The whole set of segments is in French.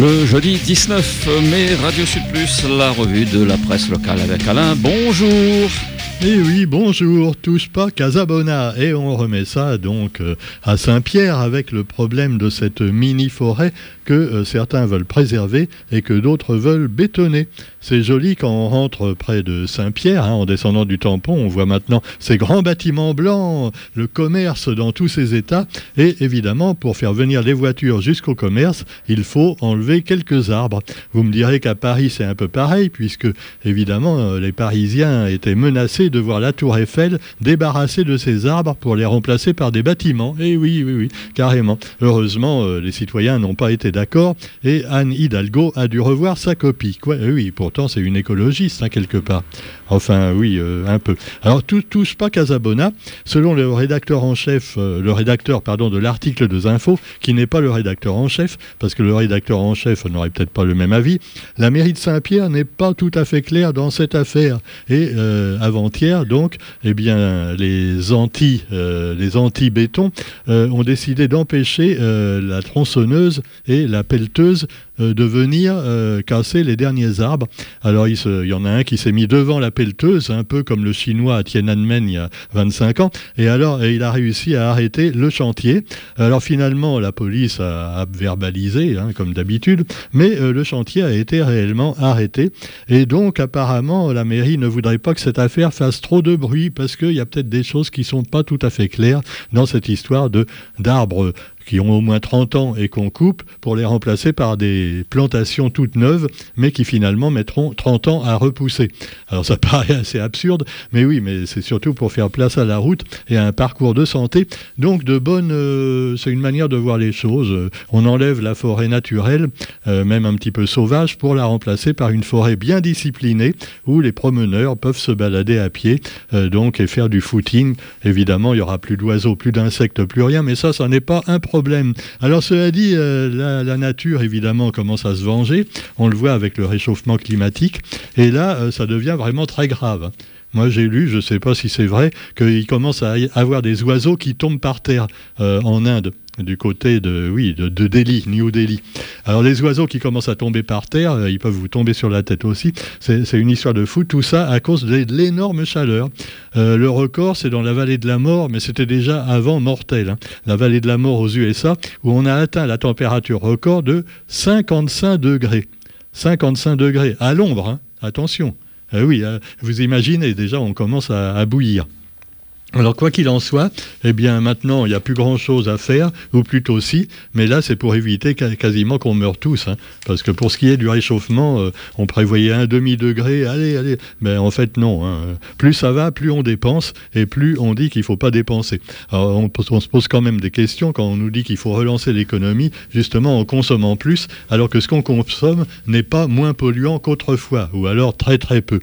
Le jeudi 19 mai, Radio Sud Plus, la revue de la presse locale avec Alain. Bonjour. Eh oui, bonjour, touche pas Casabona. Et on remet ça donc euh, à Saint-Pierre avec le problème de cette mini-forêt que euh, certains veulent préserver et que d'autres veulent bétonner. C'est joli quand on rentre près de Saint-Pierre, hein, en descendant du tampon, on voit maintenant ces grands bâtiments blancs, le commerce dans tous ses états. Et évidemment, pour faire venir les voitures jusqu'au commerce, il faut enlever quelques arbres. Vous me direz qu'à Paris, c'est un peu pareil, puisque évidemment, euh, les Parisiens étaient menacés de voir la tour Eiffel débarrassée de ses arbres pour les remplacer par des bâtiments. Et oui, oui, oui, carrément. Heureusement, euh, les citoyens n'ont pas été d'accord et Anne Hidalgo a dû revoir sa copie. Quoi, oui, c'est une écologiste, hein, quelque part. Enfin, oui, euh, un peu. Alors, tout touche pas Casabona. Selon le rédacteur en chef, euh, le rédacteur, pardon, de l'article de Zinfo, qui n'est pas le rédacteur en chef, parce que le rédacteur en chef n'aurait peut-être pas le même avis, la mairie de Saint-Pierre n'est pas tout à fait claire dans cette affaire. Et euh, avant-hier, donc, eh bien, les anti, les anti-béton ont décidé d'empêcher la tronçonneuse et la pelleteuse de venir casser les derniers arbres. Alors, il, y en a un qui s'est mis devant la pelleteuse, un peu comme le chinois Tiananmen il y a 25 ans. Et alors, il a réussi à arrêter le chantier. Alors finalement, la police a, verbalisé, hein, comme d'habitude, mais euh, le chantier a été réellement arrêté. Et donc, apparemment, la mairie ne voudrait pas que cette affaire fasse trop de bruit parce qu'il y a peut-être des choses qui sont pas tout à fait claires dans cette histoire de d'arbres qui ont au moins 30 ans et qu'on coupe pour les remplacer par des plantations toutes neuves, mais qui finalement mettront 30 ans à repousser. Alors ça paraît assez absurde, mais oui, mais c'est surtout pour faire place à la route et à un parcours de santé. Donc de bonne, euh, c'est une manière de voir les choses. On enlève la forêt naturelle, euh, même un petit peu sauvage, pour la remplacer par une forêt bien disciplinée où les promeneurs peuvent se balader à pied, euh, donc et faire du footing. Évidemment, il y aura plus d'oiseaux, plus d'insectes, plus rien, mais ça, ça n'est pas un problème alors cela dit, euh, la, nature évidemment commence à se venger. On le voit avec le réchauffement climatique. Et là, euh, ça devient vraiment très grave. Moi, j'ai lu, je ne sais pas si c'est vrai, qu'il commence à y avoir des oiseaux qui tombent par terre euh, en Inde du côté de, oui, de, Delhi, New Delhi. Alors les oiseaux qui commencent à tomber par terre, euh, ils peuvent vous tomber sur la tête aussi. C'est une histoire de fou. Tout ça à cause de, l'énorme chaleur. Euh, le record, c'est dans la vallée de la mort, mais c'était déjà avant mortel. Hein. La vallée de la mort aux USA, où on a atteint la température record de 55 degrés. 55 degrés à l'ombre, hein. attention. Euh, oui, vous imaginez, déjà, on commence à bouillir. Alors quoi qu'il en soit, eh bien maintenant il n'y a plus grand chose à faire, ou plutôt si, mais là c'est pour éviter quasiment qu'on meure tous, hein. parce que pour ce qui est du réchauffement, euh, on prévoyait un demi degré, allez, allez, mais en fait non. Hein. Plus ça va, plus on dépense, et plus on dit qu'il faut pas dépenser. Alors on, on, se pose quand même des questions quand on nous dit qu'il faut relancer l'économie, justement en consommant plus, alors que ce qu'on consomme n'est pas moins polluant qu'autrefois, ou alors très très peu.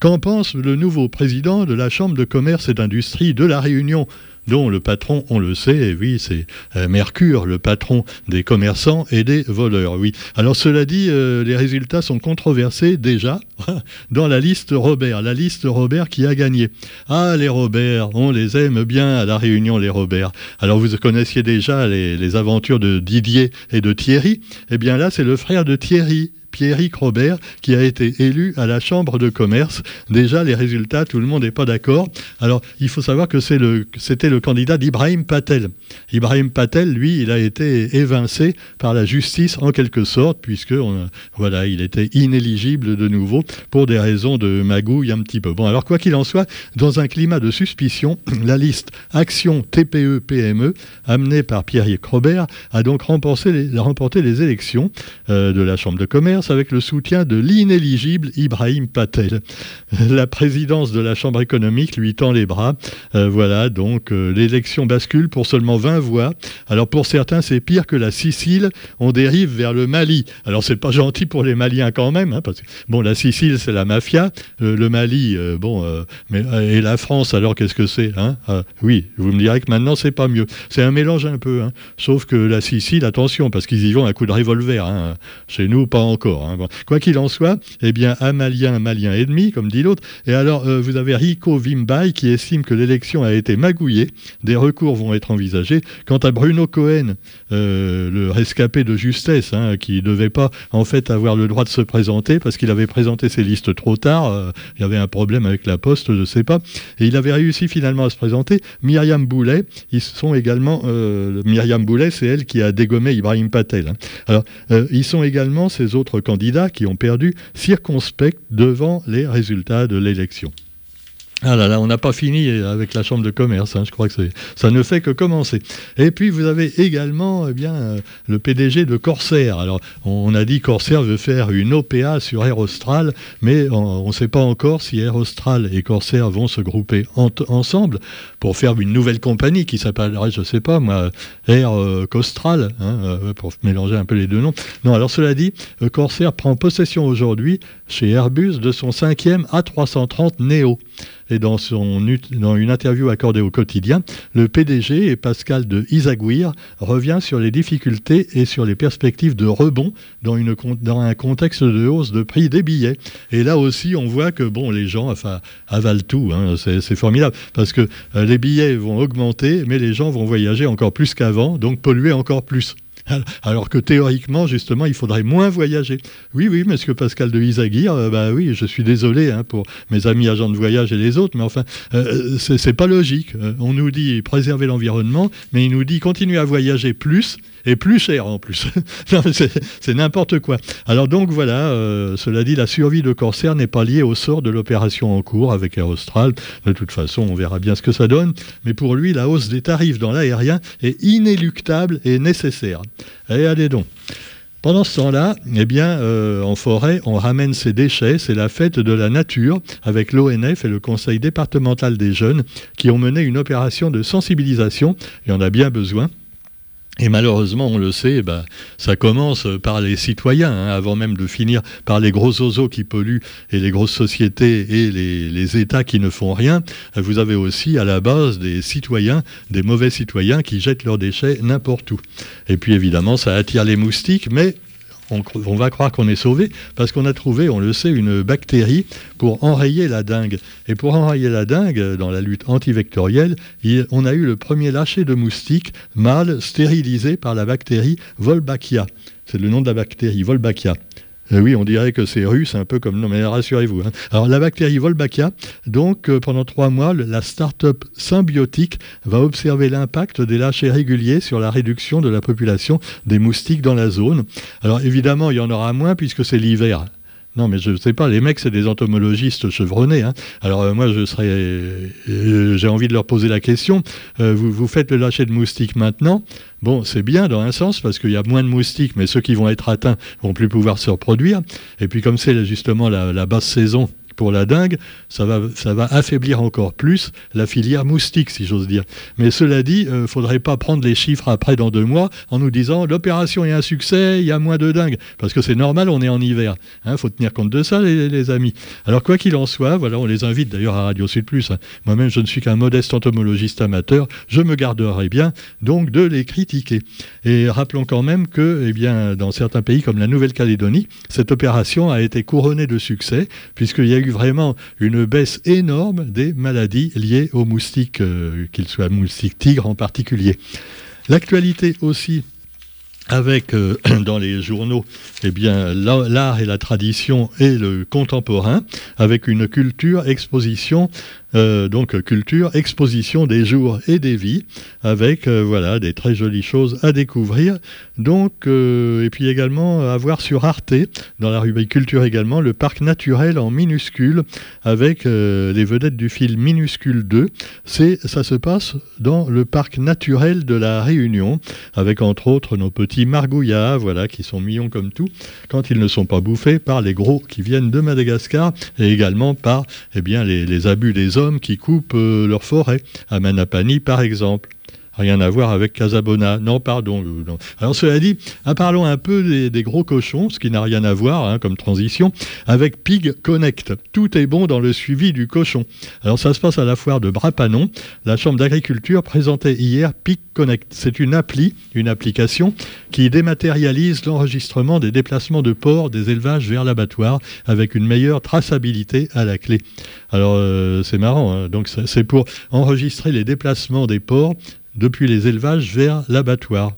Qu'en pense le nouveau président de la Chambre de commerce et d'industrie de la Réunion dont le patron, on le sait, et oui, c'est euh, Mercure, le patron des commerçants et des voleurs. Oui. Alors cela dit, euh, les résultats sont controversés déjà dans la liste Robert, la liste Robert qui a gagné. Ah, les Robert, on les aime bien à la Réunion, les Robert. Alors vous connaissiez déjà les aventures de Didier et de Thierry. Eh bien là, c'est le frère de Thierry, Pierrick Robert, qui a été élu à la Chambre de commerce. Déjà, les résultats, tout le monde n'est pas d'accord. Alors, il faut savoir que c'était le, candidat d'Ibrahim Patel. Ibrahim Patel, lui, il a été évincé par la justice en quelque sorte, puisque voilà, il était inéligible de nouveau pour des raisons de magouille un petit peu. Bon, alors quoi qu'il en soit, dans un climat de suspicion, la liste Action TPE-PME, amenée par Pierrick Robert, a donc remporté les, remporté les élections euh, de la Chambre de commerce avec le soutien de l'inéligible Ibrahim Patel. La présidence de la Chambre économique lui tend les bras. Euh, voilà, donc euh, l'élection bascule pour seulement 20 voix. Alors pour certains, c'est pire que la Sicile. On dérive vers le Mali. Alors c'est pas gentil pour les Maliens quand même, hein, bon, la Sicile c'est la mafia, euh, le Mali, bon, mais et la France alors qu'est-ce que c'est hein Oui, vous me direz que maintenant c'est pas mieux. C'est un mélange un peu, hein. sauf que la Sicile, attention, parce qu'ils y vont à coup de revolver. Chez nous, pas encore Hein. Quoi qu'il en soit, eh bien, un malien, et demi, comme dit l'autre. Et alors, euh, vous avez Rico Vimbay qui estime que l'élection a été magouillée. Des recours vont être envisagés. Quant à Bruno Cohen, euh, le rescapé de justesse, hein, qui ne devait pas en fait avoir le droit de se présenter parce qu'il avait présenté ses listes trop tard. Euh, il y avait un problème avec la poste, je ne sais pas. Et il avait réussi finalement à se présenter. Myriam Boulet, ils sont également. Myriam Boulet, c'est elle qui a dégommé Ibrahim Patel. Hein. Alors, ils sont également ces autres candidats qui ont perdu circonspect devant les résultats de l'élection. Ah là là, on n'a pas fini avec la chambre de commerce. Hein. je crois que ça ne fait que commencer. Et puis vous avez également eh bien euh, le PDG de Corsair. Alors on a dit Corsair veut faire une OPA sur Air Austral, mais on ne sait pas encore si Air Austral et Corsair vont se grouper ensemble pour faire une nouvelle compagnie qui s'appellerait, je ne sais pas moi, Air euh, Costral, hein, euh, pour mélanger un peu les deux noms. Non, alors cela dit, Corsair prend possession aujourd'hui chez Airbus de son cinquième A330 Neo. Et dans, une interview accordée au quotidien, le PDG et Pascal de Isaguirre revient sur les difficultés et sur les perspectives de rebond dans, un contexte de hausse de prix des billets. Et là aussi, on voit que les gens avalent tout. Hein. c'est formidable parce que euh, les billets vont augmenter, mais les gens vont voyager encore plus qu'avant, donc polluer encore plus. Alors que théoriquement, justement, il faudrait moins voyager. Oui, oui, monsieur Pascal de Isaguirre, euh, bah oui, je suis désolé hein, pour mes amis agents de voyage et les autres, mais enfin, euh, c'est pas logique. Euh, on nous dit préserver l'environnement, mais il nous dit continuer à voyager plus et plus cher en plus. c'est n'importe quoi. Alors donc voilà, euh, cela dit, la survie de Corsair n'est pas liée au sort de l'opération en cours avec Air Austral. De toute façon, on verra bien ce que ça donne. Mais pour lui, la hausse des tarifs dans l'aérien est inéluctable et nécessaire. Et allez donc. Pendant ce temps-là, eh bien, euh, en forêt, on ramène ses déchets. C'est la fête de la nature avec l'ONF et le Conseil départemental des jeunes qui ont mené une opération de sensibilisation, et on a bien besoin, et malheureusement, on le sait, bah, ça commence par les citoyens, hein, avant même de finir par les gros oiseaux qui polluent et les grosses sociétés et les, les, États qui ne font rien. Vous avez aussi à la base des citoyens, des mauvais citoyens qui jettent leurs déchets n'importe où. Et puis évidemment, ça attire les moustiques, mais on, va croire qu'on est sauvé parce qu'on a trouvé, on le sait, une bactérie pour enrayer la dengue. Et pour enrayer la dengue, dans la lutte antivectorielle, on a eu le premier lâcher de moustiques mâles stérilisés par la bactérie Wolbachia. C'est le nom de la bactérie, Wolbachia. Euh, oui, on dirait que c'est russe, un peu comme... Non, mais rassurez-vous. Hein. Alors, la bactérie Wolbachia, donc, euh, pendant trois mois, la start-up symbiotique va observer l'impact des lâchers réguliers sur la réduction de la population des moustiques dans la zone. Alors, évidemment, il y en aura moins puisque c'est l'hiver. Non, mais je ne sais pas, les mecs, c'est des entomologistes chevronnés. Hein. Alors, euh, moi, serais. J'ai envie de leur poser la question. vous, vous faites le lâcher de moustiques maintenant. Bon, c'est bien dans un sens parce qu'il y a moins de moustiques, mais ceux qui vont être atteints vont plus pouvoir se reproduire. Et puis comme c'est justement la, basse saison pour la dingue, ça va, ça va affaiblir encore plus la filière moustique, si j'ose dire. Mais cela dit, il euh, ne faudrait pas prendre les chiffres après dans deux mois en nous disant l'opération est un succès, il y a moins de dingue. Parce que c'est normal, on est en hiver. Il hein, faut tenir compte de ça, les, amis. Alors, quoi qu'il en soit, voilà, on les invite d'ailleurs à Radio Sud Plus. Hein. Moi-même, je ne suis qu'un modeste entomologiste amateur. Je me garderai bien, donc, de les critiquer. Et rappelons quand même que, eh bien, dans certains pays comme la Nouvelle-Calédonie, cette opération a été couronnée de succès, puisqu'il y a eu vraiment une baisse énorme des maladies liées aux moustiques, euh, qu'ils soient moustiques tigres en particulier. L'actualité aussi avec euh, dans les journaux eh bien l'art et la tradition et le contemporain avec une culture exposition euh, donc culture, exposition des jours et des vies, avec euh, voilà des très jolies choses à découvrir. Donc euh, et puis également à voir sur Arte dans la rubrique culture également le parc naturel en minuscule avec les vedettes du film Minuscule 2. C'est ça se passe dans le parc naturel de la Réunion avec entre autres nos petits margouillas voilà qui sont mignons comme tout quand ils ne sont pas bouffés par les gros qui viennent de Madagascar et également par eh bien les abus des hommes qui coupent euh, leur forêt, à Manapani par exemple. Rien à voir avec Casabona. Non, pardon. Alors cela dit, parlons un peu des, gros cochons, ce qui n'a rien à voir hein, comme transition, avec Pig Connect. Tout est bon dans le suivi du cochon. Alors ça se passe à la foire de Brapanon. La Chambre d'agriculture présentait hier Pig Connect. C'est une appli, une application qui dématérialise l'enregistrement des déplacements de porcs des élevages vers l'abattoir avec une meilleure traçabilité à la clé. Alors euh, c'est marrant, hein. donc c'est pour enregistrer les déplacements des porcs depuis les élevages vers l'abattoir.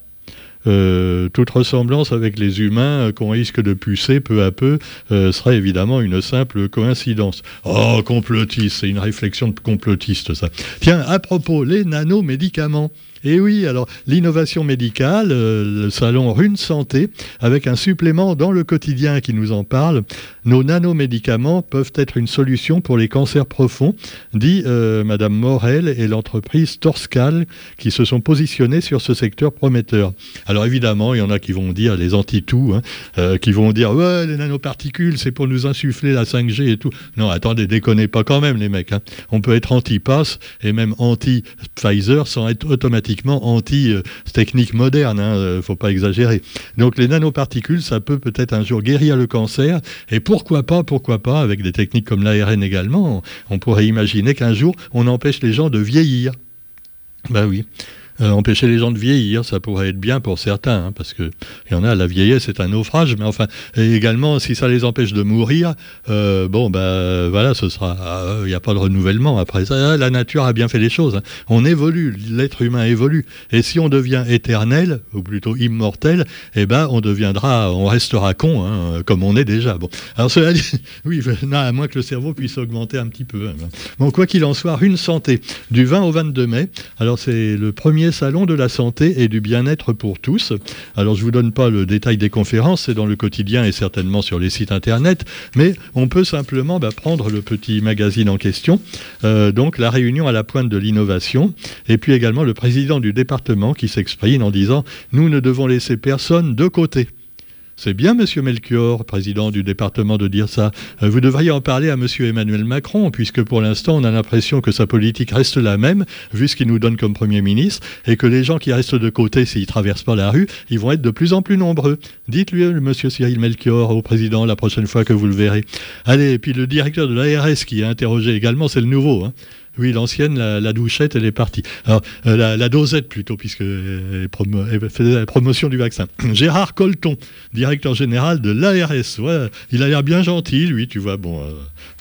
Euh, toute ressemblance avec les humains euh, qu'on risque de pucer peu à peu serait évidemment une simple coïncidence. Oh, complotiste, c'est une réflexion de complotiste ça. Tiens, à propos, les nanomédicaments. Et oui, alors l'innovation médicale, euh, le salon Rune Santé, avec un supplément dans le quotidien qui nous en parle, nos nanomédicaments peuvent être une solution pour les cancers profonds, dit euh, Madame Morel et l'entreprise Torscal qui se sont positionnés sur ce secteur prometteur. Alors évidemment, il y en a qui vont dire, les anti-tout, hein, euh, qui vont dire, ouais, les nanoparticules, c'est pour nous insuffler la 5G et tout. Non, attendez, déconnez pas quand même les mecs. Hein. On peut être anti-pass et même anti-Pfizer sans être automatiquement anti-technique moderne, ne hein, euh, faut pas exagérer. Donc les nanoparticules, ça peut peut-être un jour guérir le cancer, et pourquoi pas, pourquoi pas, avec des techniques comme l'ARN également, on pourrait imaginer qu'un jour on empêche les gens de vieillir. Ben oui. Euh, empêcher les gens de vieillir, ça pourrait être bien pour certains, hein, parce que il y en a, la vieillesse c'est un naufrage, mais enfin, également, si ça les empêche de mourir, euh, bon, ben voilà, ce sera, il n'y a pas de renouvellement après ça. La nature a bien fait les choses. Hein. On évolue, l'être humain évolue, et si on devient éternel, ou plutôt immortel, eh ben, on deviendra, on restera con, hein, comme on est déjà. Bon, alors cela dit, oui, à moins que le cerveau puisse augmenter un petit peu. Bon, quoi qu'il en soit, une santé du 20 au 22 mai. Alors c'est le premier salon de la santé et du bien-être pour tous. Alors je vous donne pas le détail des conférences, c'est dans le quotidien et certainement sur les sites internet, mais on peut simplement bah, prendre le petit magazine en question, euh, donc la réunion à la pointe de l'innovation, et puis également le président du département qui s'exprime en disant nous ne devons laisser personne de côté. C'est bien, monsieur Melchior, président du département, de dire ça. Euh, vous devriez en parler à monsieur Emmanuel Macron, puisque pour l'instant, on a l'impression que sa politique reste la même, vu ce qu'il nous donne comme Premier ministre, et que les gens qui restent de côté, s'ils traversent pas la rue, ils vont être de plus en plus nombreux. Dites-lui, monsieur Cyril Melchior, au président, la prochaine fois que vous le verrez. Allez, et puis le directeur de l'ARS qui est interrogé également, c'est le nouveau. Hein. Oui, l'ancienne, la, douchette, elle est partie. Alors, euh, la, dosette plutôt, puisque elle, faisait la promotion du vaccin. Gérard Colton, directeur général de l'ARS. Il a l'air bien gentil, lui, tu vois, bon, euh,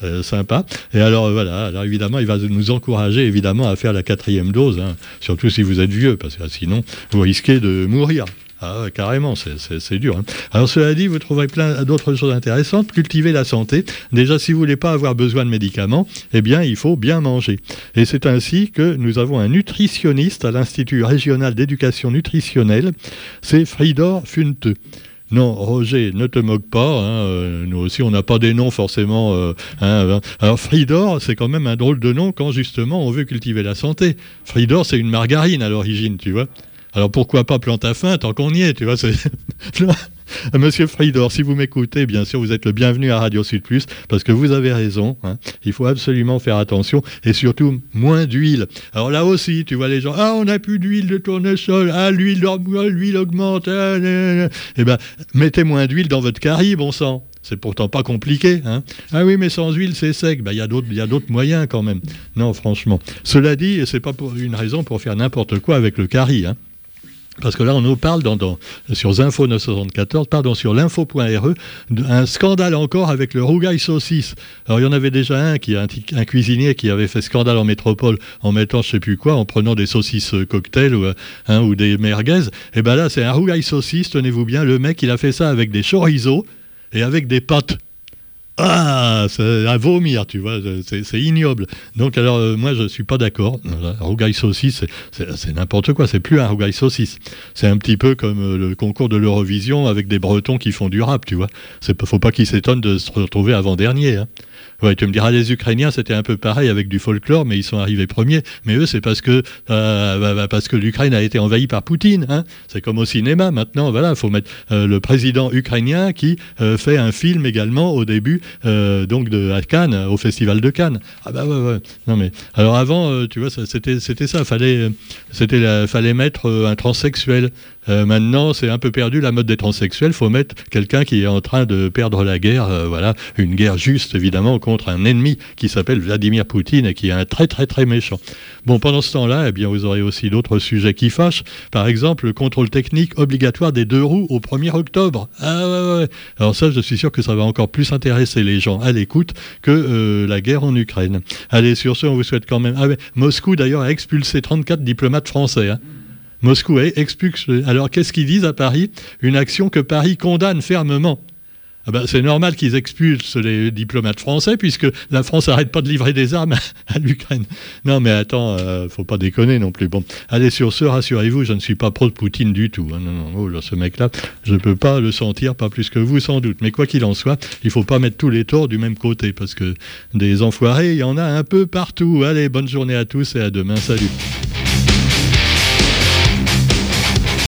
euh, sympa. Et alors, voilà, alors évidemment, il va nous encourager, évidemment, à faire la quatrième dose, hein. surtout si vous êtes vieux, parce que sinon, vous risquez de mourir. Ah, carrément, c'est dur. Hein. Alors cela dit, vous trouverez plein d'autres choses intéressantes. Cultiver la santé. Déjà, si vous voulez pas avoir besoin de médicaments, eh bien, il faut bien manger. Et c'est ainsi que nous avons un nutritionniste à l'Institut régional d'éducation nutritionnelle. C'est Fridor Funte. Non, Roger, ne te moque pas. Hein, euh, nous aussi, on n'a pas des noms forcément. Euh, hein, alors, Fridor, c'est quand même un drôle de nom quand justement on veut cultiver la santé. Fridor, c'est une margarine à l'origine, tu vois. Alors pourquoi pas plante à fin tant qu'on y est, tu vois Monsieur Friedor, si vous m'écoutez, bien sûr, vous êtes le bienvenu à Radio Sud Plus, parce que vous avez raison. Hein. il faut absolument faire attention et surtout moins d'huile. Alors là aussi, tu vois les gens, ah, on n'a plus d'huile de tournesol, ah, l'huile, l'huile augmente. Ah, eh bien, mettez moins d'huile dans votre carie, bon sang. C'est pourtant pas compliqué. Hein ah oui, mais sans huile, c'est sec. Ben, il y a d'autres moyens quand même. Non, franchement. Cela dit, c'est pas une raison pour faire n'importe quoi avec le carie. Hein. Parce que là, on nous parle sur Info 974, pardon, sur l'info.re, d'un scandale encore avec le rougail saucisse. Alors, il y en avait déjà un, qui un, un cuisinier qui avait fait scandale en métropole en mettant je sais plus quoi, en prenant des saucisses cocktail ou, hein, ou des merguez. Et ben là, c'est un rougail saucisse, tenez-vous bien, le mec, il a fait ça avec des chorizo et avec des pâtes. Ah, c'est à vomir, tu vois, c'est ignoble. Donc alors, euh, moi, je ne suis pas d'accord. Rougail saucisse, c'est n'importe quoi, c'est plus un rougail saucisse. C'est un petit peu comme euh, le concours de l'Eurovision avec des Bretons qui font du rap, tu vois. Faut pas qu'ils s'étonnent de se retrouver avant-dernier. Hein. Tu me diras, les Ukrainiens, c'était un peu pareil avec du folklore, mais ils sont arrivés premiers. Mais eux, c'est parce que euh, bah, bah, parce que l'Ukraine a été envahie par Poutine. Hein. C'est comme au cinéma maintenant. Voilà, il faut mettre le président ukrainien qui fait un film également au début donc de, à Cannes, au Festival de Cannes. Ah bah ouais, ouais. Non mais, alors avant, tu vois, c'était ça, fallait, c'était fallait mettre un transsexuel. Euh, maintenant, c'est un peu perdu la mode des transsexuels. faut mettre quelqu'un qui est en train de perdre la guerre, euh, voilà, une guerre juste évidemment contre un ennemi qui s'appelle Vladimir Poutine et qui est un très très très méchant. Bon, pendant ce temps-là, eh bien, vous aurez aussi d'autres sujets qui fâchent. Par exemple, le contrôle technique obligatoire des deux roues au 1er octobre. Ah ouais, ouais. Alors ça, je suis sûr que ça va encore plus intéresser les gens à l'écoute que euh, la guerre en Ukraine. Allez, sur ce, on vous souhaite quand même. Ah, Moscou d'ailleurs a expulsé 34 diplomates français. Hein. Moscou expulse. Alors qu'est-ce qu'ils disent à Paris? Une action que Paris condamne fermement. Ah ben, c'est normal qu'ils expulsent les diplomates français puisque la France n'arrête pas de livrer des armes à l'Ukraine. Non mais attends, euh, faut pas déconner non plus. Bon, allez sur ce, rassurez-vous, je ne suis pas pro de Poutine du tout. Hein. Non, non, oh, ce mec-là, je ne peux pas le sentir, pas plus que vous sans doute. Mais quoi qu'il en soit, il faut pas mettre tous les torts du même côté parce que des enfoirés, il y en a un peu partout. Allez, bonne journée à tous et à demain. Salut.